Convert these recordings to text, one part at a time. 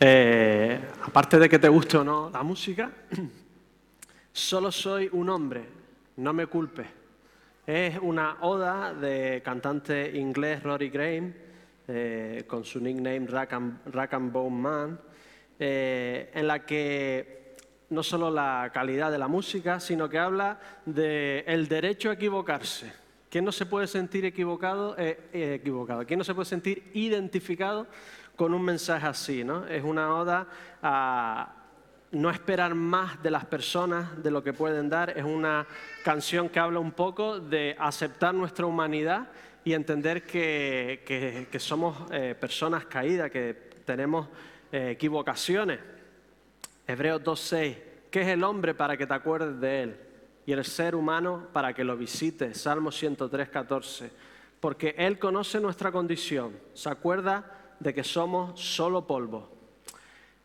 Eh, aparte de que te guste o no la música, solo soy un hombre, no me culpes. Es una oda de cantante inglés Rory Graham, eh, con su nickname Rack and, Bone Man, eh, en la que no solo la calidad de la música, sino que habla del derecho a equivocarse. ¿Quién no se puede sentir equivocado, equivocado? ¿Quién no se puede sentir identificado con un mensaje así, ¿no? Es una oda a no esperar más de las personas de lo que pueden dar. Es una canción que habla un poco de aceptar nuestra humanidad y entender que, somos eh, personas caídas, que tenemos eh, equivocaciones. Hebreos 2.6, ¿qué es el hombre para que te acuerdes de él? Y el ser humano para que lo visites. Salmo 103.14, porque él conoce nuestra condición, se acuerda de que somos solo polvo.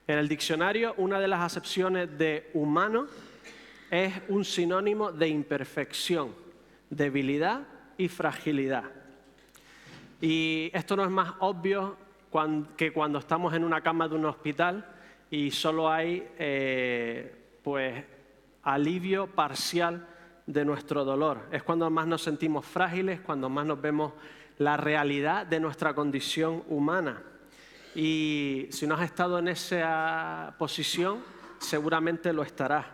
En el diccionario, una de las acepciones de humano es un sinónimo de imperfección, debilidad y fragilidad. Y esto no es más obvio que cuando estamos en una cama de un hospital y solo hay eh, pues, alivio parcial de nuestro dolor. Es cuando más nos sentimos frágiles, cuando más nos vemos la realidad de nuestra condición humana. Y si no has estado en esa posición, seguramente lo estarás.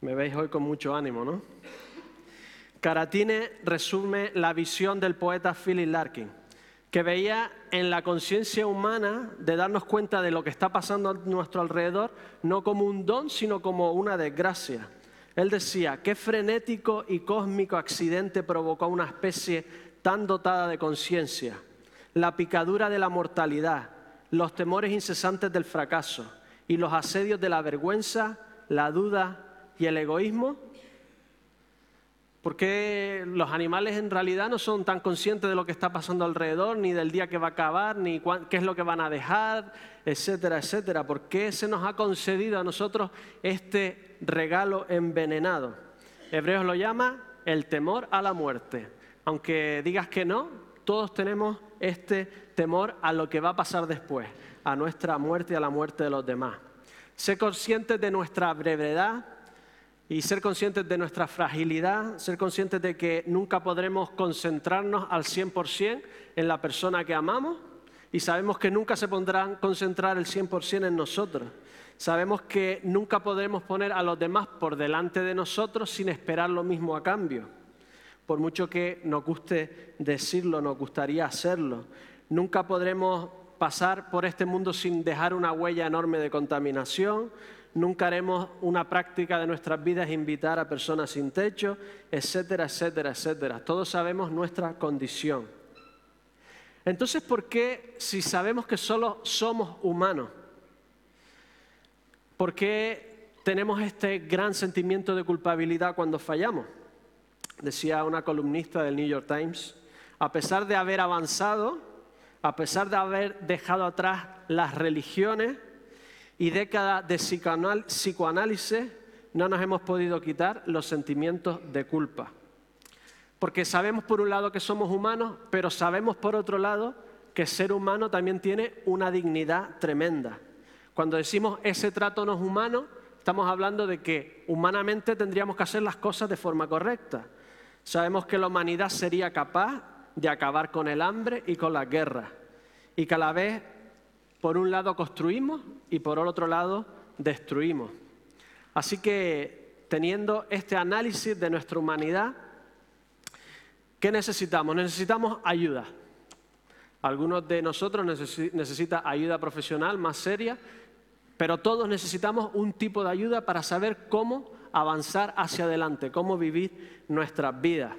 Me veis hoy con mucho ánimo, ¿no? Caratine resume la visión del poeta Philip Larkin, que veía en la conciencia humana de darnos cuenta de lo que está pasando a nuestro alrededor, no como un don, sino como una desgracia. Él decía, qué frenético y cósmico accidente provocó una especie tan dotada de conciencia, la picadura de la mortalidad, los temores incesantes del fracaso y los asedios de la vergüenza, la duda y el egoísmo? Porque los animales en realidad no son tan conscientes de lo que está pasando alrededor, ni del día que va a acabar, ni qué es lo que van a dejar, etcétera, etcétera. ¿Por qué se nos ha concedido a nosotros este regalo envenenado? Hebreos lo llama el temor a la muerte aunque digas que no, todos tenemos este temor a lo que va a pasar después, a nuestra muerte y a la muerte de los demás. Ser conscientes de nuestra brevedad y ser conscientes de nuestra fragilidad, ser conscientes de que nunca podremos concentrarnos al 100% en la persona que amamos y sabemos que nunca se pondrán concentrar el 100% en nosotros. Sabemos que nunca podremos poner a los demás por delante de nosotros sin esperar lo mismo a cambio por mucho que nos guste decirlo, nos gustaría hacerlo. Nunca podremos pasar por este mundo sin dejar una huella enorme de contaminación. Nunca haremos una práctica de nuestras vidas invitar a personas sin techo, etcétera, etcétera, etcétera. Todos sabemos nuestra condición. Entonces, ¿por qué si sabemos que solo somos humanos? ¿Por qué tenemos este gran sentimiento de culpabilidad cuando fallamos? Decía una columnista del New York Times, a pesar de haber avanzado, a pesar de haber dejado atrás las religiones y décadas de psicoanálisis, no nos hemos podido quitar los sentimientos de culpa. Porque sabemos por un lado que somos humanos, pero sabemos por otro lado que ser humano también tiene una dignidad tremenda. Cuando decimos ese trato no es humano, estamos hablando de que humanamente tendríamos que hacer las cosas de forma correcta. Sabemos que la humanidad sería capaz de acabar con el hambre y con la guerra. Y que a la vez, por un lado, construimos y por otro lado, destruimos. Así que, teniendo este análisis de nuestra humanidad, ¿qué necesitamos? Necesitamos ayuda. Algunos de nosotros necesitan ayuda profesional más seria, pero todos necesitamos un tipo de ayuda para saber cómo avanzar hacia adelante, cómo vivir nuestras vidas.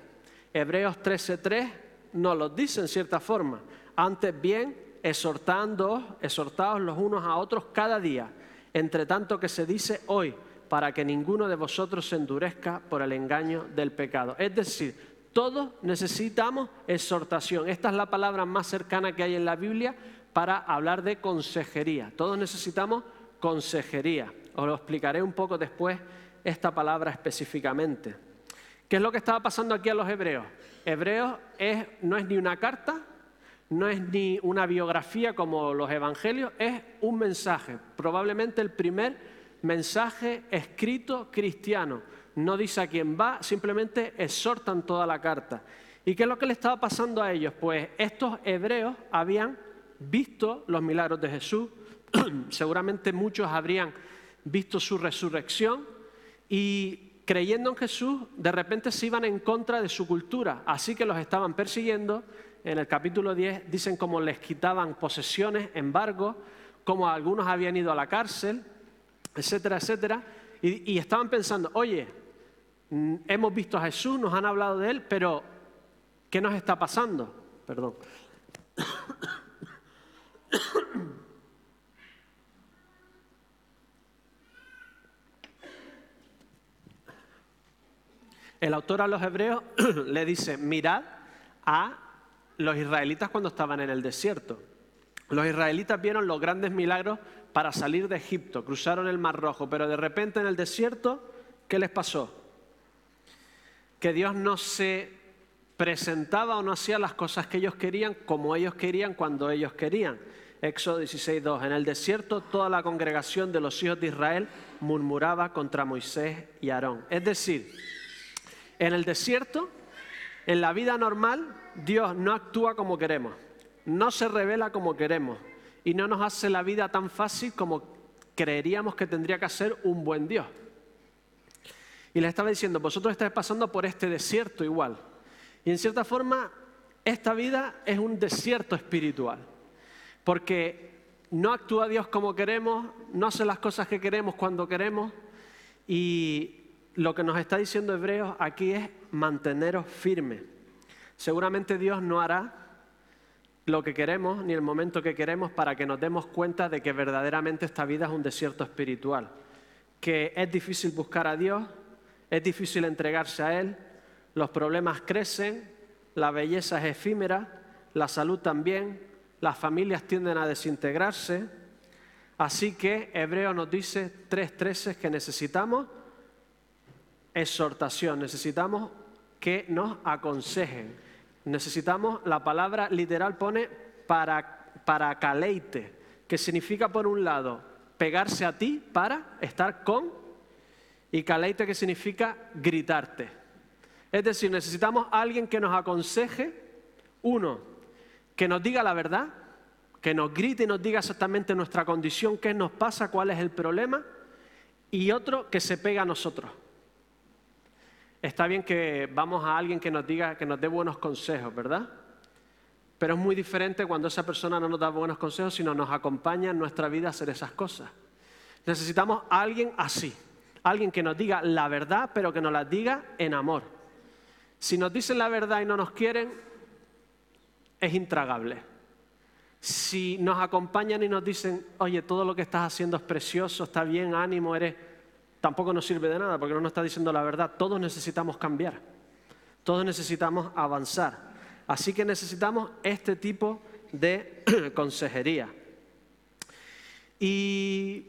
Hebreos 13:3 nos lo dice en cierta forma. Antes bien, exhortando, exhortados los unos a otros cada día, entre tanto que se dice hoy, para que ninguno de vosotros se endurezca por el engaño del pecado. Es decir, todos necesitamos exhortación. Esta es la palabra más cercana que hay en la Biblia para hablar de consejería. Todos necesitamos consejería. Os lo explicaré un poco después esta palabra específicamente. ¿Qué es lo que estaba pasando aquí a los hebreos? Hebreos no es ni una carta, no es ni una biografía como los evangelios, es un mensaje, probablemente el primer mensaje escrito cristiano. No dice a quién va, simplemente exhortan toda la carta. ¿Y qué es lo que le estaba pasando a ellos? Pues estos hebreos habían visto los milagros de Jesús, seguramente muchos habrían visto su resurrección y creyendo en Jesús, de repente se iban en contra de su cultura, así que los estaban persiguiendo. En el capítulo 10 dicen cómo les quitaban posesiones, embargo, como algunos habían ido a la cárcel, etcétera, etcétera, y, y estaban pensando, oye, mm, hemos visto a Jesús, nos han hablado de él, pero ¿qué nos está pasando? Perdón. El autor a los hebreos le dice, mirad a los israelitas cuando estaban en el desierto. Los israelitas vieron los grandes milagros para salir de Egipto, cruzaron el Mar Rojo, pero de repente en el desierto, ¿qué les pasó? Que Dios no se presentaba o no hacía las cosas que ellos querían como ellos querían cuando ellos querían. Éxodo 16.2. En el desierto toda la congregación de los hijos de Israel murmuraba contra Moisés y Aarón. Es decir, en el desierto, en la vida normal, Dios no actúa como queremos, no se revela como queremos y no nos hace la vida tan fácil como creeríamos que tendría que hacer un buen Dios. Y le estaba diciendo, vosotros estáis pasando por este desierto igual. Y en cierta forma, esta vida es un desierto espiritual. Porque no actúa Dios como queremos, no hace las cosas que queremos cuando queremos. Y lo que nos está diciendo Hebreos aquí es manteneros firmes. Seguramente Dios no hará lo que queremos ni el momento que queremos para que nos demos cuenta de que verdaderamente esta vida es un desierto espiritual, que es difícil buscar a Dios, es difícil entregarse a Él, los problemas crecen, la belleza es efímera, la salud también, las familias tienden a desintegrarse. Así que Hebreo nos dice 3.13 que necesitamos exhortación, necesitamos que nos aconsejen. Necesitamos, la palabra literal pone para, para caleite, que significa por un lado pegarse a ti para estar con, y caleite que significa gritarte. Es decir, necesitamos alguien que nos aconseje, uno, que nos diga la verdad, que nos grite y nos diga exactamente nuestra condición, qué nos pasa, cuál es el problema, y otro que se pega a nosotros. Está bien que vamos a alguien que nos diga, que nos dé buenos consejos, ¿verdad? Pero es muy diferente cuando esa persona no nos da buenos consejos, sino nos acompaña en nuestra vida a hacer esas cosas. Necesitamos a alguien así, alguien que nos diga la verdad, pero que nos la diga en amor. Si nos dicen la verdad y no nos quieren, es intragable. Si nos acompañan y nos dicen, oye, todo lo que estás haciendo es precioso, está bien, ánimo, eres tampoco nos sirve de nada porque no nos está diciendo la verdad. Todos necesitamos cambiar, todos necesitamos avanzar. Así que necesitamos este tipo de consejería. ¿Y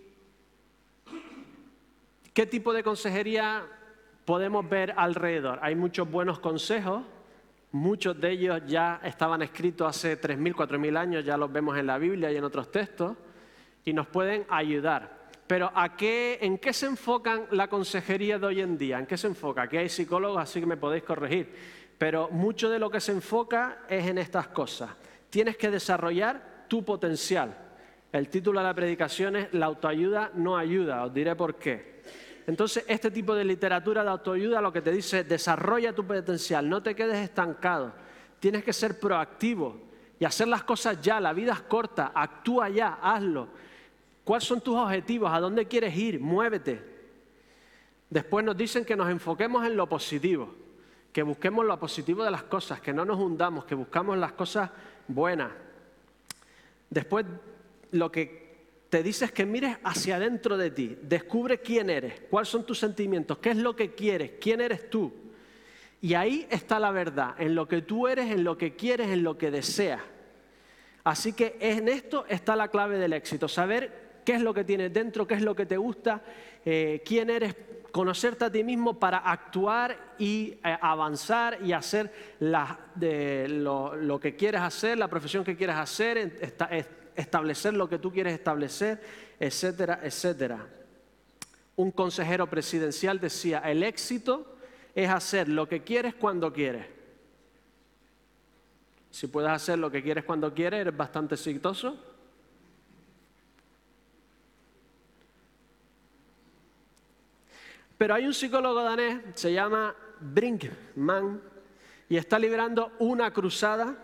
qué tipo de consejería podemos ver alrededor? Hay muchos buenos consejos, muchos de ellos ya estaban escritos hace 3.000, 4.000 años, ya los vemos en la Biblia y en otros textos, y nos pueden ayudar. Pero ¿a qué, ¿en qué se enfocan la consejería de hoy en día? ¿En qué se enfoca? Aquí hay psicólogos, así que me podéis corregir. Pero mucho de lo que se enfoca es en estas cosas. Tienes que desarrollar tu potencial. El título de la predicación es La autoayuda no ayuda. Os diré por qué. Entonces, este tipo de literatura de autoayuda lo que te dice es desarrolla tu potencial, no te quedes estancado. Tienes que ser proactivo y hacer las cosas ya. La vida es corta, actúa ya, hazlo. ¿Cuáles son tus objetivos? ¿A dónde quieres ir? Muévete. Después nos dicen que nos enfoquemos en lo positivo, que busquemos lo positivo de las cosas, que no nos hundamos, que buscamos las cosas buenas. Después lo que te dice es que mires hacia adentro de ti, descubre quién eres, cuáles son tus sentimientos, qué es lo que quieres, quién eres tú. Y ahí está la verdad, en lo que tú eres, en lo que quieres, en lo que deseas. Así que en esto está la clave del éxito, saber qué es lo que tienes dentro, qué es lo que te gusta, eh, quién eres conocerte a ti mismo para actuar y eh, avanzar y hacer lo, que quieres hacer, la profesión que quieres hacer, establecer lo que tú quieres establecer, etcétera, etcétera. Un consejero presidencial decía, el éxito es hacer lo que quieres cuando quieres. Si puedes hacer lo que quieres cuando quieres, eres bastante exitoso. Pero hay un psicólogo danés, se llama Brinkman, y está librando una cruzada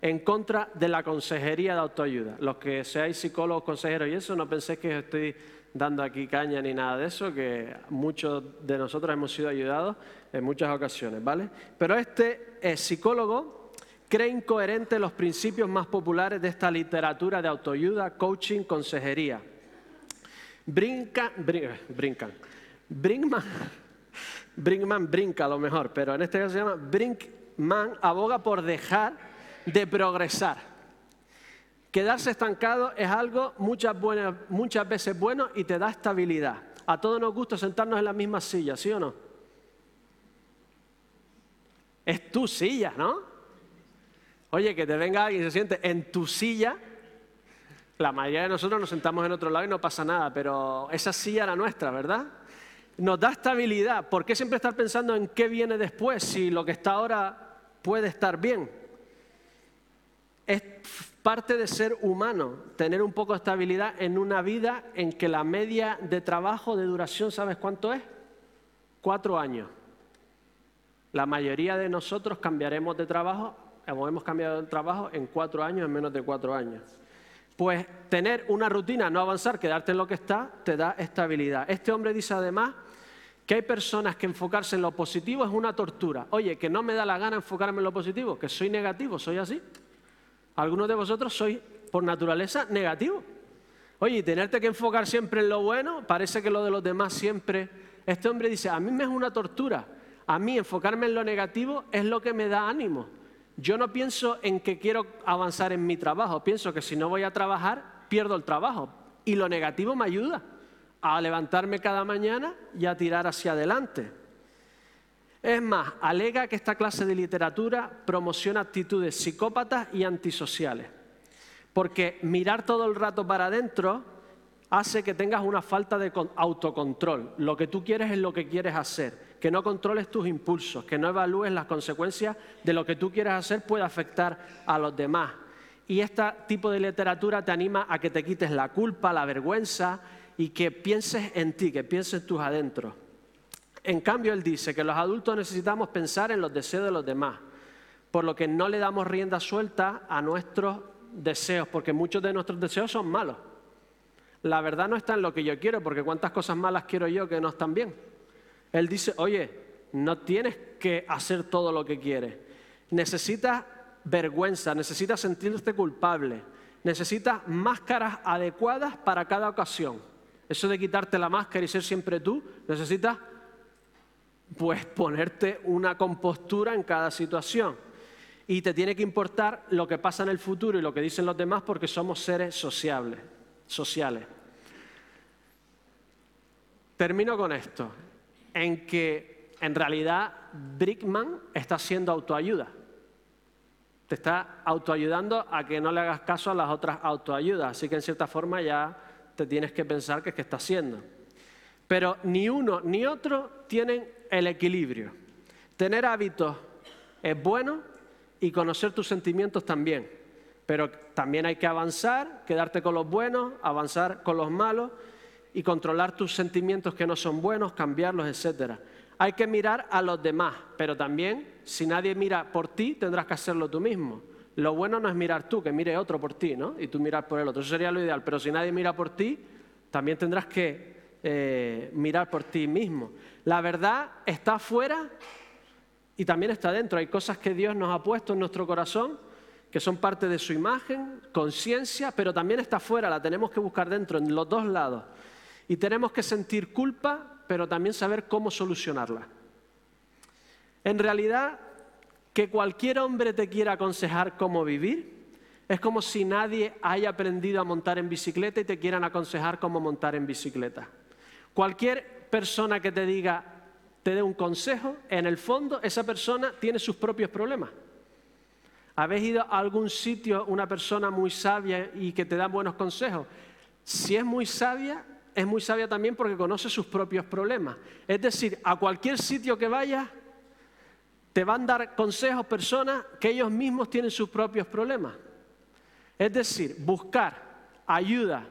en contra de la consejería de autoayuda. Los que seáis psicólogos, consejeros y eso, no penséis que estoy dando aquí caña ni nada de eso, que muchos de nosotros hemos sido ayudados en muchas ocasiones, ¿vale? Pero este eh, psicólogo cree incoherente los principios más populares de esta literatura de autoayuda, coaching, consejería. Brinca, brincan Brinkman, Brinkman brinca a lo mejor, pero en este caso se llama Brinkman aboga por dejar de progresar. Quedarse estancado es algo muchas, muchas veces bueno y te da estabilidad. A todos nos gusta sentarnos en la misma silla, ¿sí o no? Es tu silla, ¿no? Oye, que te venga alguien y se siente en tu silla. La mayoría de nosotros nos sentamos en otro lado y no pasa nada, pero esa silla era nuestra, ¿verdad? Nos da estabilidad. ¿Por qué siempre estar pensando en qué viene después si lo que está ahora puede estar bien? Es parte de ser humano tener un poco de estabilidad en una vida en que la media de trabajo de duración, ¿sabes cuánto es? Cuatro años. La mayoría de nosotros cambiaremos de trabajo, hemos cambiado de trabajo en cuatro años, en menos de cuatro años. Pues tener una rutina, no avanzar, quedarte en lo que está, te da estabilidad. Este hombre dice además que hay personas que enfocarse en lo positivo es una tortura. Oye, que no me da la gana enfocarme en lo positivo, que soy negativo, soy así. Algunos de vosotros sois por naturaleza negativo. Oye, y tenerte que enfocar siempre en lo bueno, parece que lo de los demás siempre... Este hombre dice, a mí me es una tortura. A mí enfocarme en lo negativo es lo que me da ánimo. Yo no pienso en que quiero avanzar en mi trabajo, pienso que si no voy a trabajar, pierdo el trabajo. Y lo negativo me ayuda a levantarme cada mañana y a tirar hacia adelante. Es más, alega que esta clase de literatura promociona actitudes psicópatas y antisociales, porque mirar todo el rato para adentro hace que tengas una falta de autocontrol. Lo que tú quieres es lo que quieres hacer, que no controles tus impulsos, que no evalúes las consecuencias de lo que tú quieres hacer puede afectar a los demás. Y este tipo de literatura te anima a que te quites la culpa, la vergüenza y que pienses en ti, que pienses tus adentros. En cambio, él dice que los adultos necesitamos pensar en los deseos de los demás, por lo que no le damos rienda suelta a nuestros deseos, porque muchos de nuestros deseos son malos. La verdad no está en lo que yo quiero, porque cuántas cosas malas quiero yo que no están bien. Él dice, oye, no tienes que hacer todo lo que quieres. Necesitas vergüenza, necesitas sentirte culpable, necesitas máscaras adecuadas para cada ocasión. Eso de quitarte la máscara y ser siempre tú, necesitas pues ponerte una compostura en cada situación. Y te tiene que importar lo que pasa en el futuro y lo que dicen los demás porque somos seres sociables. sociales. Termino con esto, en que en realidad Brickman está haciendo autoayuda. Te está autoayudando a que no le hagas caso a las otras autoayudas. Así que en cierta forma ya te tienes que pensar qué es que está haciendo. Pero ni uno ni otro tienen el equilibrio. Tener hábitos es bueno y conocer tus sentimientos también. Pero también hay que avanzar, quedarte con los buenos, avanzar con los malos y controlar tus sentimientos que no son buenos, cambiarlos, etc. Hay que mirar a los demás, pero también si nadie mira por ti, tendrás que hacerlo tú mismo. Lo bueno no es mirar tú, que mire otro por ti, ¿no? Y tú mirar por el otro. Eso sería lo ideal. Pero si nadie mira por ti, también tendrás que eh, mirar por ti mismo. La verdad está afuera y también está dentro. Hay cosas que Dios nos ha puesto en nuestro corazón que son parte de su imagen, conciencia, pero también está afuera, la tenemos que buscar dentro, en los dos lados. Y tenemos que sentir culpa, pero también saber cómo solucionarla. En realidad, que cualquier hombre te quiera aconsejar cómo vivir, es como si nadie haya aprendido a montar en bicicleta y te quieran aconsejar cómo montar en bicicleta. Cualquier persona que te diga, te dé un consejo, en el fondo esa persona tiene sus propios problemas. ¿Habéis ido a algún sitio, una persona muy sabia y que te da buenos consejos? Si es muy sabia, es muy sabia también porque conoce sus propios problemas. Es decir, a cualquier sitio que vayas, te van a dar consejos personas que ellos mismos tienen sus propios problemas. Es decir, buscar ayuda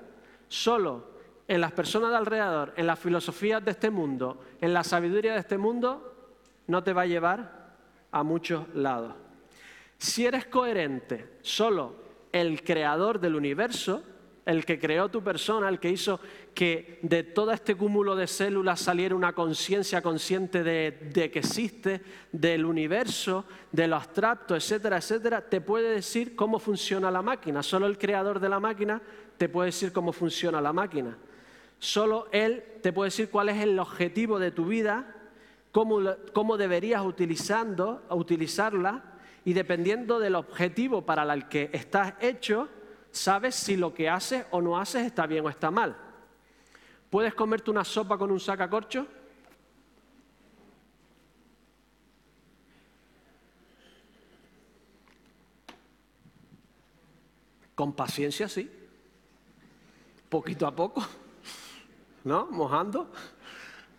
solo en las personas de alrededor, en las filosofías de este mundo, en la sabiduría de este mundo, no te va a llevar a muchos lados. Si eres coherente, solo el creador del universo, el que creó tu persona, el que hizo que de todo este cúmulo de células saliera una conciencia consciente de, que existe, del universo, de lo abstracto, etcétera, etcétera, te puede decir cómo funciona la máquina. Solo el creador de la máquina te puede decir cómo funciona la máquina. Solo él te puede decir cuál es el objetivo de tu vida, cómo, cómo deberías utilizando, utilizarla y dependiendo del objetivo para el que estás hecho, sabes si lo que haces o no haces está bien o está mal. ¿Puedes comerte una sopa con un sacacorcho? Con paciencia, sí. Poquito a poco, ¿no? Mojando.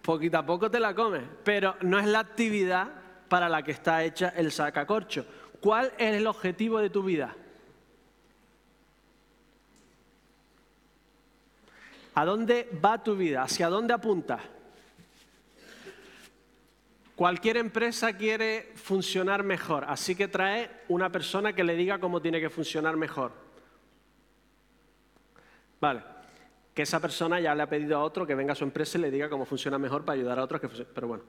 Poquito a poco te la comes. Pero no es la actividad para la que está hecha el sacacorcho. ¿Cuál es el objetivo de tu vida? ¿A dónde va tu vida? ¿Hacia dónde apunta? Cualquier empresa quiere funcionar mejor, así que trae una persona que le diga cómo tiene que funcionar mejor. Vale, que esa persona ya le ha pedido a otro que venga a su empresa y le diga cómo funciona mejor para ayudar a otros que Pero bueno,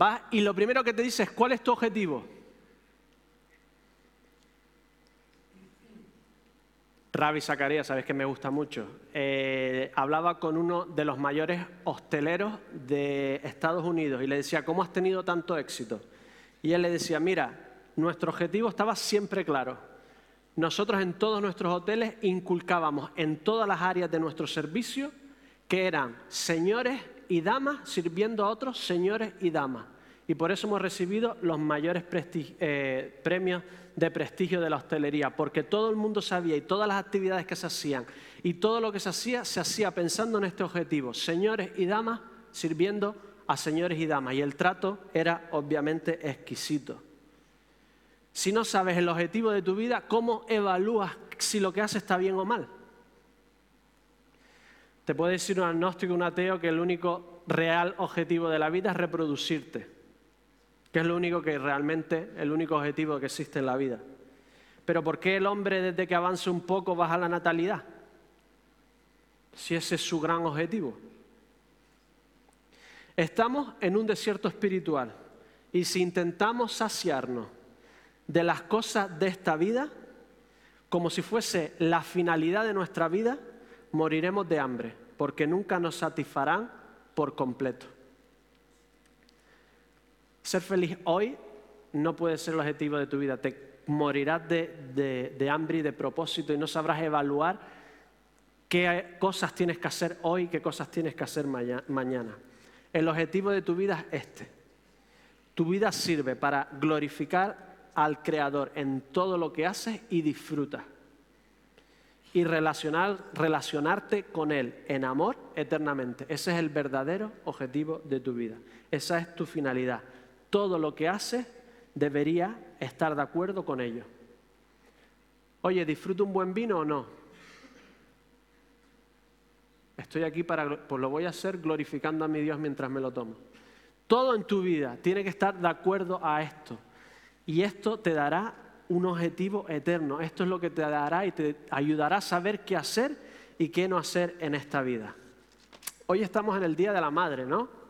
va y lo primero que te dice es cuál es tu objetivo. Ravi Zacarías, sabes que me gusta mucho, eh, hablaba con uno de los mayores hosteleros de Estados Unidos y le decía, ¿cómo has tenido tanto éxito? Y él le decía, mira, nuestro objetivo estaba siempre claro. Nosotros en todos nuestros hoteles inculcábamos en todas las áreas de nuestro servicio que eran señores y damas sirviendo a otros señores y damas. Y por eso hemos recibido los mayores eh, premios de prestigio de la hostelería, porque todo el mundo sabía y todas las actividades que se hacían y todo lo que se hacía, se hacía pensando en este objetivo, señores y damas sirviendo a señores y damas, y el trato era obviamente exquisito. Si no sabes el objetivo de tu vida, ¿cómo evalúas si lo que haces está bien o mal? Te puede decir un agnóstico, un ateo, que el único real objetivo de la vida es reproducirte que es lo único que realmente, el único objetivo que existe en la vida. Pero ¿por qué el hombre desde que avanza un poco baja la natalidad? Si ese es su gran objetivo. Estamos en un desierto espiritual y si intentamos saciarnos de las cosas de esta vida, como si fuese la finalidad de nuestra vida, moriremos de hambre, porque nunca nos satisfarán por completo. Ser feliz hoy no puede ser el objetivo de tu vida. Te morirás de, hambre y de propósito y no sabrás evaluar qué cosas tienes que hacer hoy, qué cosas tienes que hacer mañana. El objetivo de tu vida es este. Tu vida sirve para glorificar al Creador en todo lo que haces y disfrutas. Y relacionar, relacionarte con Él en amor eternamente. Ese es el verdadero objetivo de tu vida. Esa es tu finalidad todo lo que hace debería estar de acuerdo con ello. Oye, ¿disfruto un buen vino o no? Estoy aquí para, pues lo voy a hacer glorificando a mi Dios mientras me lo tomo. Todo en tu vida tiene que estar de acuerdo a esto. Y esto te dará un objetivo eterno. Esto es lo que te dará y te ayudará a saber qué hacer y qué no hacer en esta vida. Hoy estamos en el Día de la Madre, ¿no?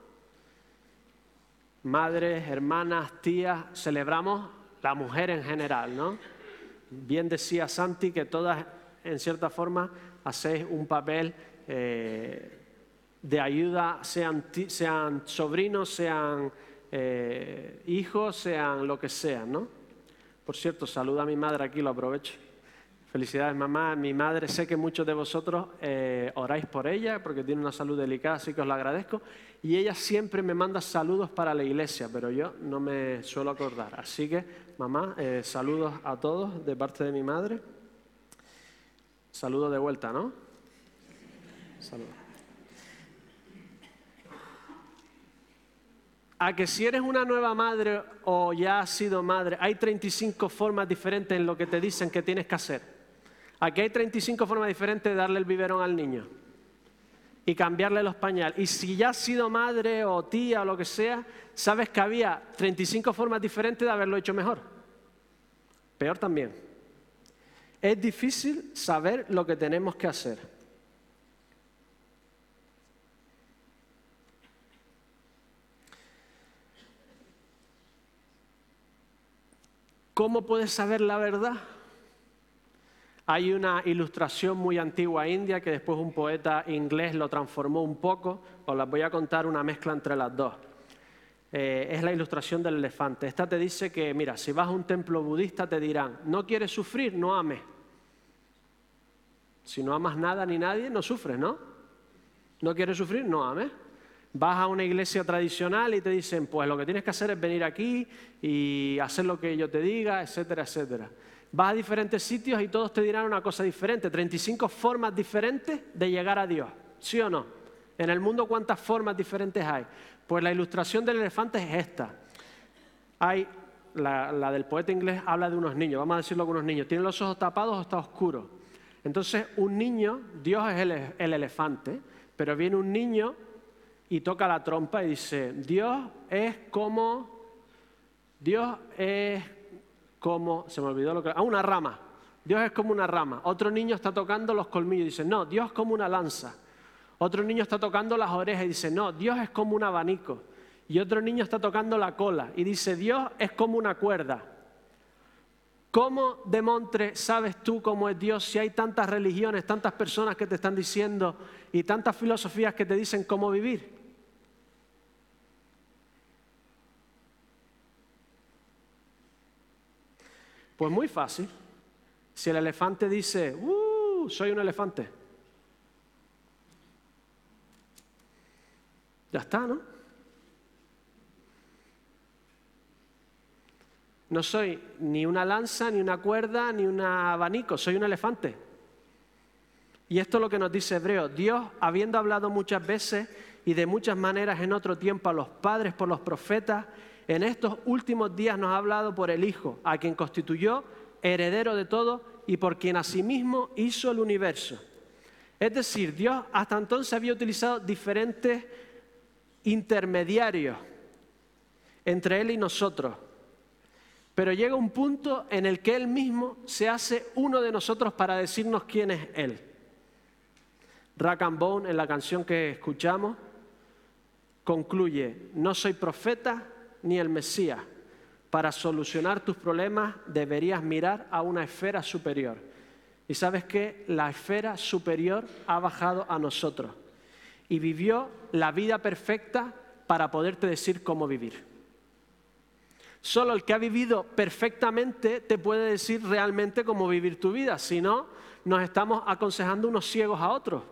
Madres, hermanas, tías, celebramos la mujer en general, ¿no? Bien decía Santi que todas, en cierta forma, hacéis un papel eh, de ayuda, sean, sean sobrinos, sean eh, hijos, sean lo que sean, ¿no? Por cierto, saluda a mi madre aquí, lo aprovecho. Felicidades, mamá. Mi madre, sé que muchos de vosotros eh, oráis por ella, porque tiene una salud delicada, así que os lo agradezco. Y ella siempre me manda saludos para la iglesia, pero yo no me suelo acordar. Así que, mamá, eh, saludos a todos de parte de mi madre. Saludos de vuelta, ¿no? Saludos. a que si eres una nueva madre o ya has sido madre, hay 35 formas diferentes en lo que te dicen que tienes que hacer. Aquí hay 35 formas diferentes de darle el biberón al niño y cambiarle los pañales. Y si ya has sido madre o tía o lo que sea, sabes que había 35 formas diferentes de haberlo hecho mejor. Peor también. Es difícil saber lo que tenemos que hacer. ¿Cómo puedes saber la verdad? Hay una ilustración muy antigua india que después un poeta inglés lo transformó un poco. Os las voy a contar una mezcla entre las dos. Eh, es la ilustración del elefante. Esta te dice que, mira, si vas a un templo budista te dirán, no quieres sufrir, no ames. Si no amas nada ni nadie, no sufres, ¿no? No quieres sufrir, no ames. Vas a una iglesia tradicional y te dicen, pues lo que tienes que hacer es venir aquí y hacer lo que yo te diga, etcétera, etcétera. Vas a diferentes sitios y todos te dirán una cosa diferente, 35 formas diferentes de llegar a Dios, ¿sí o no? En el mundo, ¿cuántas formas diferentes hay? Pues la ilustración del elefante es esta. Hay, la, del poeta inglés habla de unos niños, vamos a decirlo con unos niños, tienen los ojos tapados o está oscuro. Entonces, un niño, Dios es el, el elefante, pero viene un niño y toca la trompa y dice, Dios es como, Dios es como, se me olvidó lo que, ah, una rama, Dios es como una rama. Otro niño está tocando los colmillos y dice, no, Dios es como una lanza. Otro niño está tocando las orejas y dice, no, Dios es como un abanico. Y otro niño está tocando la cola y dice, Dios es como una cuerda. ¿Cómo de Montre sabes tú cómo es Dios si hay tantas religiones, tantas personas que te están diciendo y tantas filosofías que te dicen cómo vivir? Pues muy fácil. Si el elefante dice, ¡uh! Soy un elefante. Ya está, ¿no? No soy ni una lanza, ni una cuerda, ni un abanico, soy un elefante. Y esto es lo que nos dice Hebreo. Dios, habiendo hablado muchas veces y de muchas maneras en otro tiempo a los padres por los profetas, en estos últimos días nos ha hablado por el Hijo, a quien constituyó heredero de todo y por quien asimismo hizo el universo. Es decir, Dios hasta entonces había utilizado diferentes intermediarios entre Él y nosotros. Pero llega un punto en el que Él mismo se hace uno de nosotros para decirnos quién es Él. Rack and Bone, en la canción que escuchamos, concluye, no soy profeta, ni el Mesías. Para solucionar tus problemas deberías mirar a una esfera superior. Y sabes que la esfera superior ha bajado a nosotros y vivió la vida perfecta para poderte decir cómo vivir. Solo el que ha vivido perfectamente te puede decir realmente cómo vivir tu vida, si no, nos estamos aconsejando unos ciegos a otros.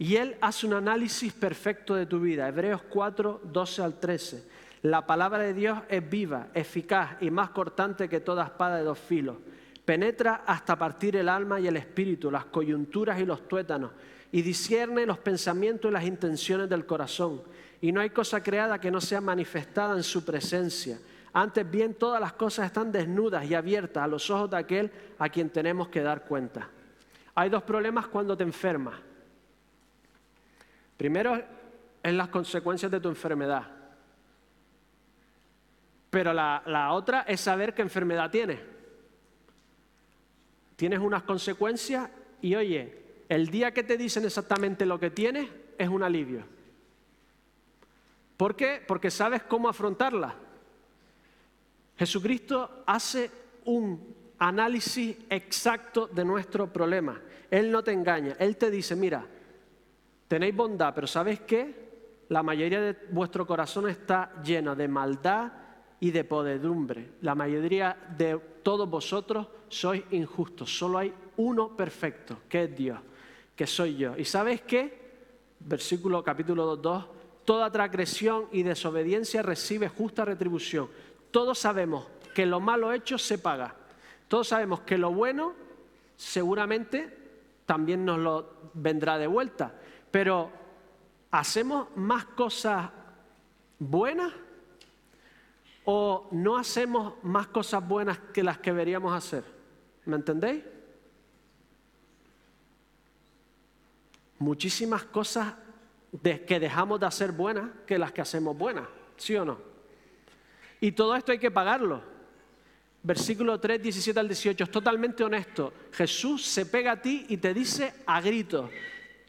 Y Él hace un análisis perfecto de tu vida. Hebreos 4, 12 al 13. La palabra de Dios es viva, eficaz y más cortante que toda espada de dos filos. Penetra hasta partir el alma y el espíritu, las coyunturas y los tuétanos, y discierne los pensamientos y las intenciones del corazón. Y no hay cosa creada que no sea manifestada en su presencia. Antes bien, todas las cosas están desnudas y abiertas a los ojos de aquel a quien tenemos que dar cuenta. Hay dos problemas cuando te enfermas. Primero es las consecuencias de tu enfermedad. Pero la, otra es saber qué enfermedad tienes. Tienes unas consecuencias y oye, el día que te dicen exactamente lo que tienes es un alivio. ¿Por qué? Porque sabes cómo afrontarla. Jesucristo hace un análisis exacto de nuestro problema. Él no te engaña. Él te dice, mira, Tenéis bondad, pero ¿sabéis qué? La mayoría de vuestro corazón está lleno de maldad y de podedumbre. La mayoría de todos vosotros sois injustos. Solo hay uno perfecto, que es Dios, que soy yo. ¿Y sabes qué? Versículo capítulo 2, toda transgresión y desobediencia recibe justa retribución. Todos sabemos que lo malo hecho se paga. Todos sabemos que lo bueno seguramente también nos lo vendrá de vuelta. Pero ¿hacemos más cosas buenas o no hacemos más cosas buenas que las que deberíamos hacer? ¿Me entendéis? Muchísimas cosas que dejamos de hacer buenas que las que hacemos buenas, ¿sí o no? Y todo esto hay que pagarlo. Versículo 3, 17 al 18, es totalmente honesto. Jesús se pega a ti y te dice a gritos,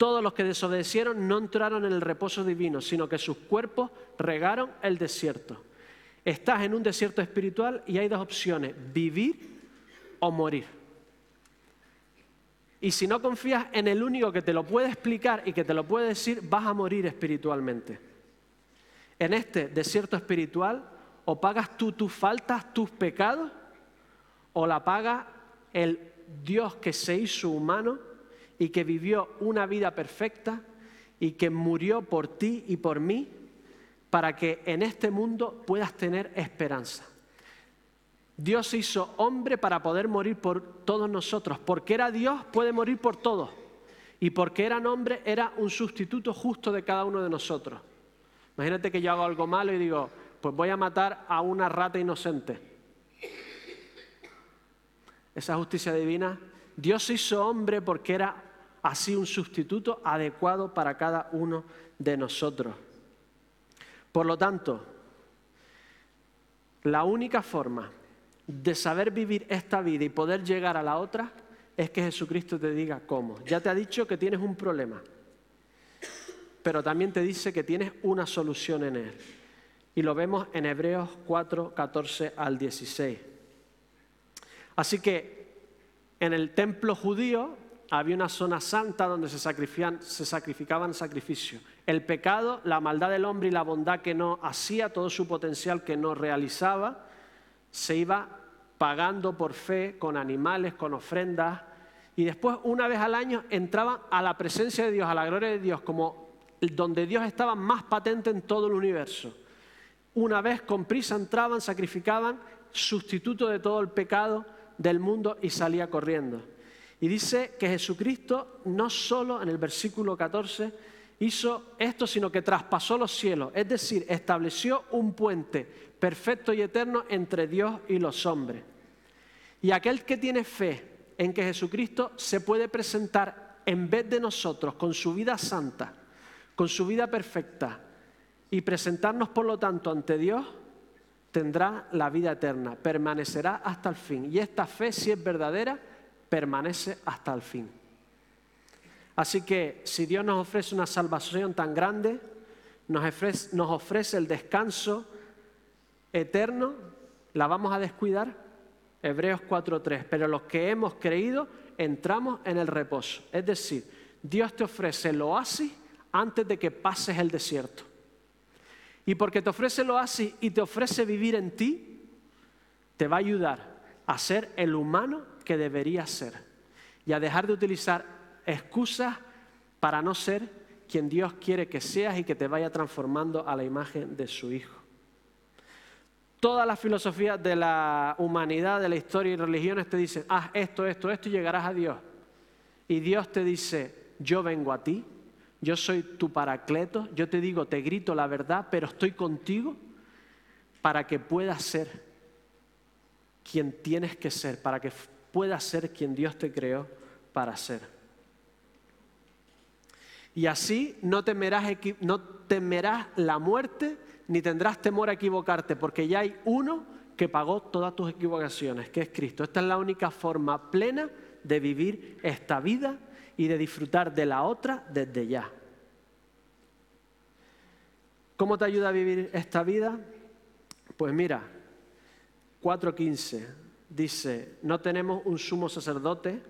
todos los que desobedecieron no entraron en el reposo divino, sino que sus cuerpos regaron el desierto. Estás en un desierto espiritual y hay dos opciones, vivir o morir. Y si no confías en el único que te lo puede explicar y que te lo puede decir, vas a morir espiritualmente. En este desierto espiritual, o pagas tú tus faltas, tus pecados, o la paga el Dios que se hizo humano y que vivió una vida perfecta y que murió por ti y por mí para que en este mundo puedas tener esperanza. Dios hizo hombre para poder morir por todos nosotros. Porque era Dios, puede morir por todos. Y porque era hombre, era un sustituto justo de cada uno de nosotros. Imagínate que yo hago algo malo y digo, pues voy a matar a una rata inocente. Esa justicia divina, Dios hizo hombre porque era así un sustituto adecuado para cada uno de nosotros. Por lo tanto, la única forma de saber vivir esta vida y poder llegar a la otra es que Jesucristo te diga cómo. Ya te ha dicho que tienes un problema, pero también te dice que tienes una solución en él. Y lo vemos en Hebreos 4, 14 al 16. Así que en el templo judío había una zona santa donde se sacrificaban, se sacrificaban sacrificios. El pecado, la maldad del hombre y la bondad que no hacía, todo su potencial que no realizaba, se iba pagando por fe con animales, con ofrendas, y después una vez al año entraban a la presencia de Dios, a la gloria de Dios, como donde Dios estaba más patente en todo el universo. Una vez con prisa entraban, sacrificaban, sustituto de todo el pecado del mundo y salía corriendo. Y dice que Jesucristo no solo en el versículo 14 hizo esto, sino que traspasó los cielos, es decir, estableció un puente perfecto y eterno entre Dios y los hombres. Y aquel que tiene fe en que Jesucristo se puede presentar en vez de nosotros con su vida santa, con su vida perfecta, y presentarnos por lo tanto ante Dios, tendrá la vida eterna, permanecerá hasta el fin. Y esta fe, si es verdadera, permanece hasta el fin. Así que si Dios nos ofrece una salvación tan grande, nos ofrece, el descanso eterno, ¿la vamos a descuidar? Hebreos 4.3. Pero los que hemos creído entramos en el reposo. Es decir, Dios te ofrece el oasis antes de que pases el desierto. Y porque te ofrece el oasis y te ofrece vivir en ti, te va a ayudar a ser el humano que deberías ser y a dejar de utilizar excusas para no ser quien Dios quiere que seas y que te vaya transformando a la imagen de su Hijo. Todas las filosofías de la humanidad, de la historia y religiones te dicen, haz esto, esto, esto y llegarás a Dios. Y Dios te dice, yo vengo a ti, yo soy tu paracleto, yo te digo, te grito la verdad, pero estoy contigo para que puedas ser quien tienes que ser, para que puedas ser quien Dios te creó para ser. Y así no temerás, no temerás la muerte ni tendrás temor a equivocarte, porque ya hay uno que pagó todas tus equivocaciones, que es Cristo. Esta es la única forma plena de vivir esta vida y de disfrutar de la otra desde ya. ¿Cómo te ayuda a vivir esta vida? Pues mira, 4.15 dice, no tenemos un sumo sacerdote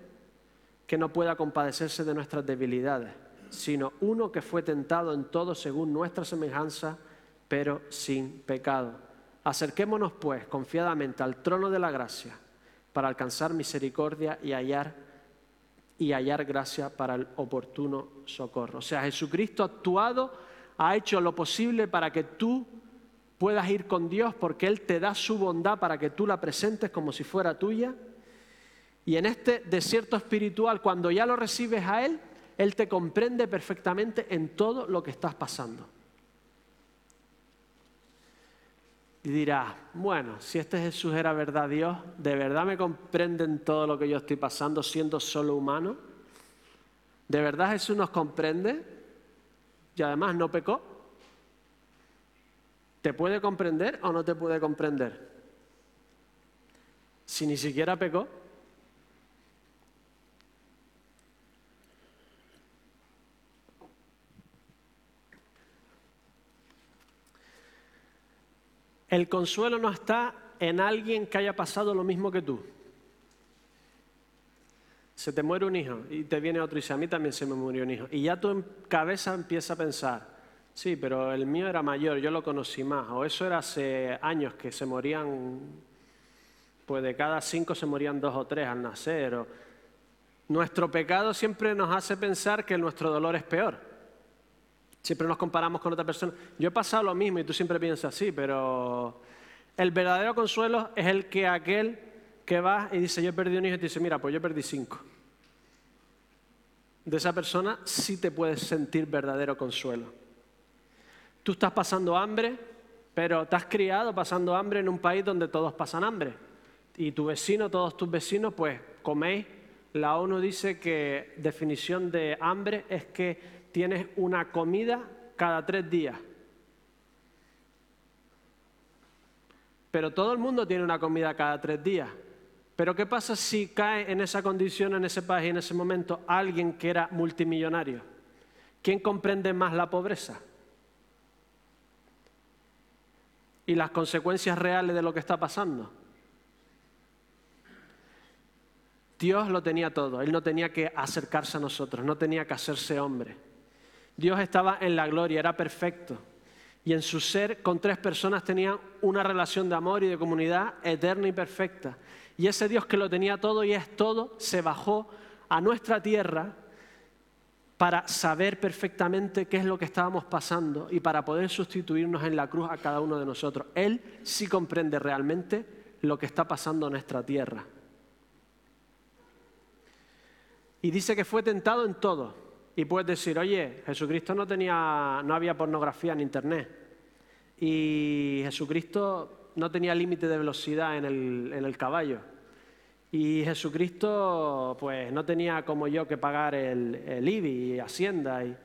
que no pueda compadecerse de nuestras debilidades, sino uno que fue tentado en todo según nuestra semejanza, pero sin pecado. Acerquémonos pues confiadamente al trono de la gracia para alcanzar misericordia y hallar y hallar gracia para el oportuno socorro. O sea, Jesucristo ha actuado, ha hecho lo posible para que tú puedas ir con Dios porque Él te da su bondad para que tú la presentes como si fuera tuya. Y en este desierto espiritual, cuando ya lo recibes a Él, Él te comprende perfectamente en todo lo que estás pasando. Y dirás, bueno, si este Jesús era verdad Dios, ¿de verdad me comprende en todo lo que yo estoy pasando siendo solo humano? ¿De verdad Jesús nos comprende? Y además no pecó. ¿Te puede comprender o no te puede comprender? Si ni siquiera pecó. El consuelo no está en alguien que haya pasado lo mismo que tú. Se te muere un hijo y te viene otro y dice, a mí también se me murió un hijo. Y ya tu cabeza empieza a pensar, sí, pero el mío era mayor, yo lo conocí más. O eso era hace años que se morían, pues de cada cinco se morían dos o tres al nacer. Nuestro pecado siempre nos hace pensar que nuestro dolor es peor. Siempre nos comparamos con otra persona. Yo he pasado lo mismo y tú siempre piensas así, pero el verdadero consuelo es el que aquel que va y dice, yo perdido un hijo y te dice, mira, pues yo perdí cinco. De esa persona sí te puedes sentir verdadero consuelo. Tú estás pasando hambre, pero te has criado pasando hambre en un país donde todos pasan hambre. Y tu vecino, todos tus vecinos, pues coméis. La ONU dice que definición de hambre es que tienes una comida cada tres días. Pero todo el mundo tiene una comida cada tres días. Pero ¿qué pasa si cae en esa condición, en ese país, en ese momento, alguien que era multimillonario? ¿Quién comprende más la pobreza? Y las consecuencias reales de lo que está pasando. Dios lo tenía todo, Él no tenía que acercarse a nosotros, no tenía que hacerse hombre. Dios estaba en la gloria, era perfecto. Y en su ser con tres personas tenía una relación de amor y de comunidad eterna y perfecta. Y ese Dios que lo tenía todo y es todo, se bajó a nuestra tierra para saber perfectamente qué es lo que estábamos pasando y para poder sustituirnos en la cruz a cada uno de nosotros. Él sí comprende realmente lo que está pasando en nuestra tierra. Y dice que fue tentado en todo, y puedes decir, oye, Jesucristo no, tenía, no había pornografía en Internet. Y Jesucristo no tenía límite de velocidad en el, en el, caballo. Y Jesucristo, pues, no tenía como yo que pagar el, el y Hacienda. Y...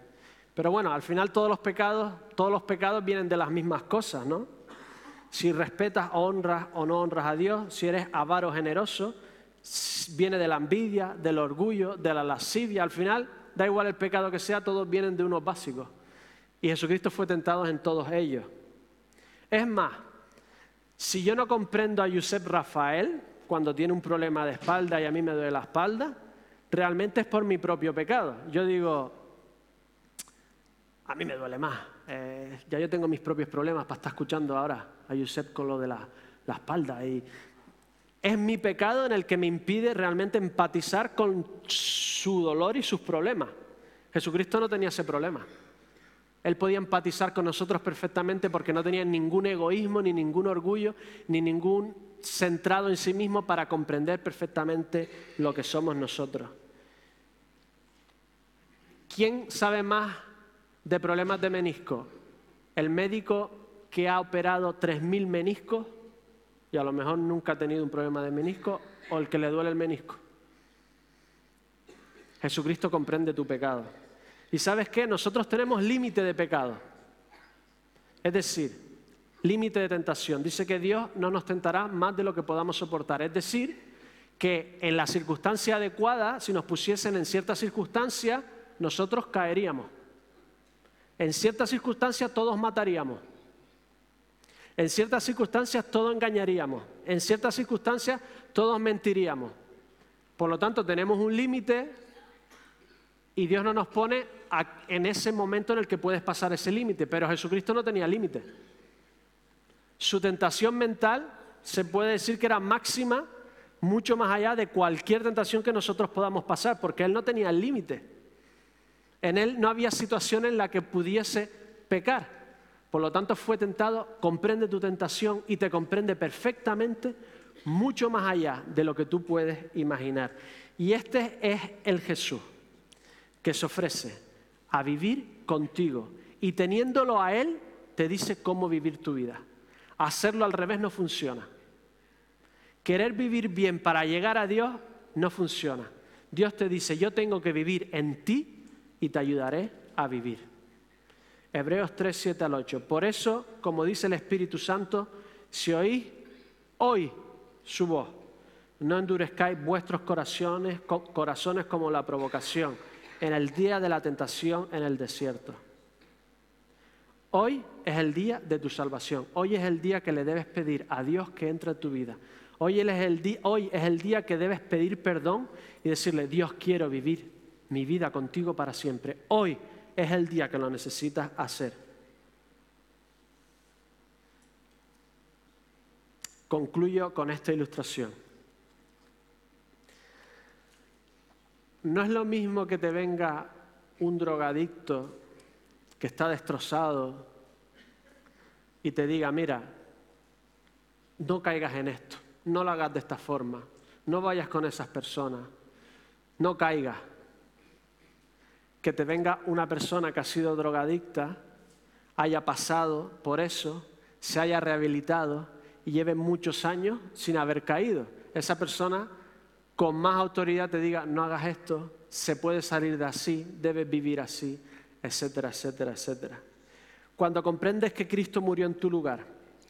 Pero bueno, al final todos los pecados, todos los pecados vienen de las mismas cosas, ¿no? Si respetas, honras o no honras a Dios, si eres avaro generoso, viene de la envidia, del orgullo, de la lascivia. Al final da igual el pecado que sea, todos vienen de unos básicos. Y Jesucristo fue tentado en todos ellos. Es más, si yo no comprendo a Josep Rafael cuando tiene un problema de espalda y a mí me duele la espalda, realmente es por mi propio pecado. Yo digo, a mí me duele más. Eh, ya yo tengo mis propios problemas para estar escuchando ahora a Josep con lo de la, la espalda. Y es mi pecado en el que me impide realmente empatizar con su dolor y sus problemas. Jesucristo no tenía ese problema. Él podía empatizar con nosotros perfectamente porque no tenía ningún egoísmo, ni ningún orgullo, ni ningún centrado en sí mismo para comprender perfectamente lo que somos nosotros. ¿Quién sabe más de problemas de menisco? ¿El médico que ha operado 3.000 meniscos y a lo mejor nunca ha tenido un problema de menisco o el que le duele el menisco. Jesucristo comprende tu pecado. ¿Y sabes qué? Nosotros tenemos límite de pecado. Es decir, límite de tentación. Dice que Dios no nos tentará más de lo que podamos soportar. Es decir, que en la circunstancia adecuada, si nos pusiesen en ciertas circunstancias, nosotros caeríamos. En ciertas circunstancias todos mataríamos. En ciertas circunstancias todos engañaríamos, en ciertas circunstancias todos mentiríamos. Por lo tanto, tenemos un límite y Dios no nos pone en ese momento en el que puedes pasar ese límite, pero Jesucristo no tenía límite. Su tentación mental se puede decir que era máxima mucho más allá de cualquier tentación que nosotros podamos pasar, porque Él no tenía límite. En Él no había situación en la que pudiese pecar. Por lo tanto, fue tentado, comprende tu tentación y te comprende perfectamente, mucho más allá de lo que tú puedes imaginar. Y este es el Jesús que se ofrece a vivir contigo y teniéndolo a Él, te dice cómo vivir tu vida. Hacerlo al revés no funciona. Querer vivir bien para llegar a Dios no funciona. Dios te dice, yo tengo que vivir en ti y te ayudaré a vivir. Hebreos 3, 7 al 8. Por eso, como dice el Espíritu Santo, si oís hoy su voz, no endurezcáis vuestros corazones, corazones como la provocación en el día de la tentación en el desierto. Hoy es el día de tu salvación. Hoy es el día que le debes pedir a Dios que entre en tu vida. Hoy es, el hoy es el día que debes pedir perdón y decirle, Dios, quiero vivir mi vida contigo para siempre. Hoy es el día que lo necesitas hacer. Concluyo con esta ilustración. No es lo mismo que te venga un drogadicto que está destrozado y te diga, mira, no caigas en esto no lo hagas de esta forma, no vayas con esas personas, no caigas. Que te venga una persona que ha sido drogadicta, haya pasado por eso, se haya rehabilitado y lleve muchos años sin haber caído. Esa persona con más autoridad te diga, no hagas esto, se puede salir de así, debes vivir así, etcétera, etcétera, etcétera. Cuando comprendes que Cristo murió en tu lugar,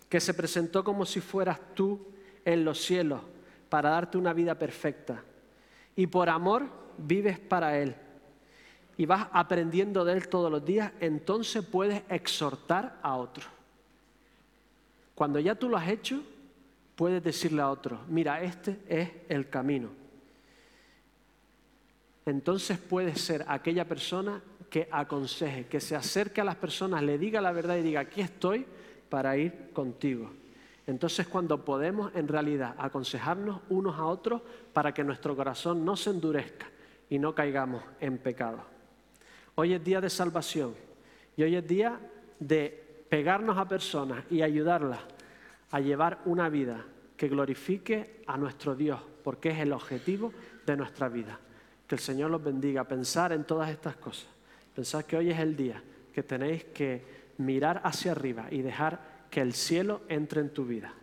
que se presentó como si fueras tú en los cielos para darte una vida perfecta. Y por amor vives para Él. Y vas aprendiendo de Él todos los días, entonces puedes exhortar a otros. Cuando ya tú lo has hecho, puedes decirle a otros, mira, este es el camino. Entonces puedes ser aquella persona que aconseje, que se acerque a las personas, le diga la verdad y diga, aquí estoy para ir contigo. Entonces cuando podemos en realidad aconsejarnos unos a otros para que nuestro corazón no se endurezca y no caigamos en pecado. Hoy es día de salvación y hoy es día de pegarnos a personas y ayudarlas a llevar una vida que glorifique a nuestro Dios, porque es el objetivo de nuestra vida. Que el Señor los bendiga. Pensar en todas estas cosas. Pensar que hoy es el día que tenéis que mirar hacia arriba y dejar que el cielo entre en tu vida.